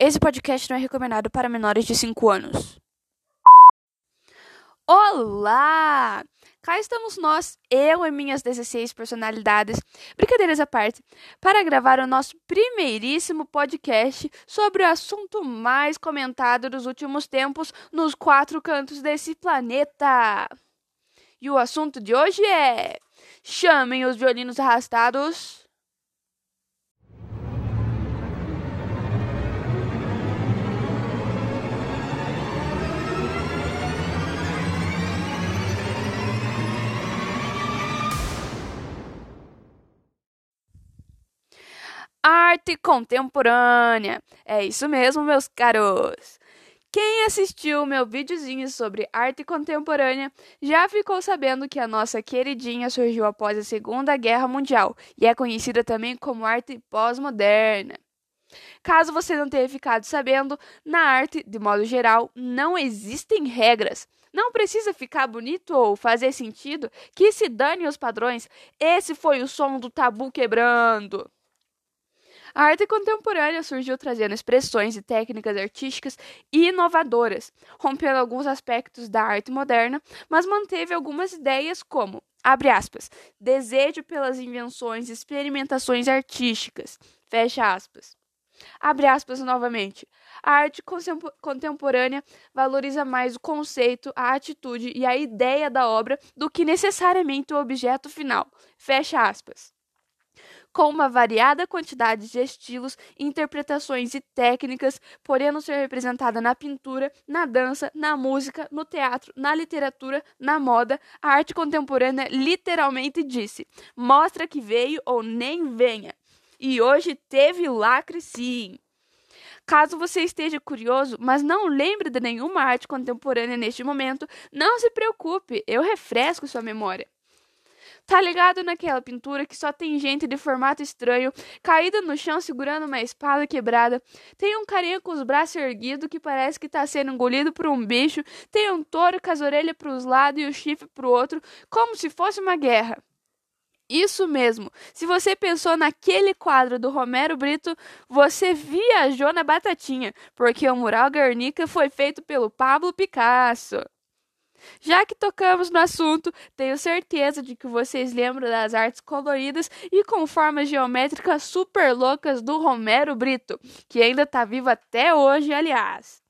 Esse podcast não é recomendado para menores de 5 anos. Olá! Cá estamos nós, eu e minhas 16 personalidades, brincadeiras à parte, para gravar o nosso primeiríssimo podcast sobre o assunto mais comentado dos últimos tempos nos quatro cantos desse planeta. E o assunto de hoje é: chamem os violinos arrastados. Arte contemporânea. É isso mesmo, meus caros. Quem assistiu meu videozinho sobre arte contemporânea já ficou sabendo que a nossa queridinha surgiu após a Segunda Guerra Mundial e é conhecida também como arte pós-moderna. Caso você não tenha ficado sabendo, na arte, de modo geral, não existem regras. Não precisa ficar bonito ou fazer sentido que se dane os padrões. Esse foi o som do tabu quebrando. A arte contemporânea surgiu trazendo expressões e técnicas artísticas inovadoras, rompendo alguns aspectos da arte moderna, mas manteve algumas ideias como, abre aspas, desejo pelas invenções e experimentações artísticas, fecha aspas. Abre aspas novamente. A arte contemporânea valoriza mais o conceito, a atitude e a ideia da obra do que necessariamente o objeto final. Fecha aspas com uma variada quantidade de estilos, interpretações e técnicas, podendo ser representada na pintura, na dança, na música, no teatro, na literatura, na moda. A arte contemporânea literalmente disse: mostra que veio ou nem venha. E hoje teve lacre sim. Caso você esteja curioso, mas não lembre de nenhuma arte contemporânea neste momento, não se preocupe, eu refresco sua memória. Tá ligado naquela pintura que só tem gente de formato estranho, caída no chão segurando uma espada quebrada? Tem um carinha com os braços erguidos que parece que tá sendo engolido por um bicho. Tem um touro com as orelhas pros lados e o chifre pro outro, como se fosse uma guerra. Isso mesmo. Se você pensou naquele quadro do Romero Brito, você viajou na batatinha, porque o mural Guernica foi feito pelo Pablo Picasso. Já que tocamos no assunto, tenho certeza de que vocês lembram das artes coloridas e com formas geométricas super loucas do Romero Brito, que ainda está vivo até hoje, aliás.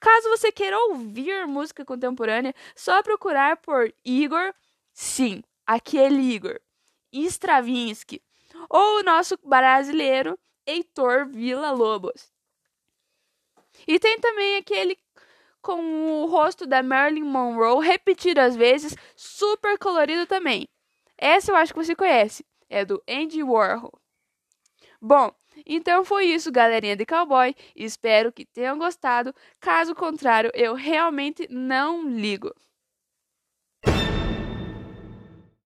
Caso você queira ouvir música contemporânea, só procurar por Igor, sim, aquele Igor, Stravinsky, ou o nosso brasileiro Heitor Villa Lobos. E tem também aquele com o rosto da Marilyn Monroe repetidas vezes, super colorido também. Essa eu acho que você conhece, é do Andy Warhol. Bom, então foi isso, galerinha de cowboy. Espero que tenham gostado. Caso contrário, eu realmente não ligo.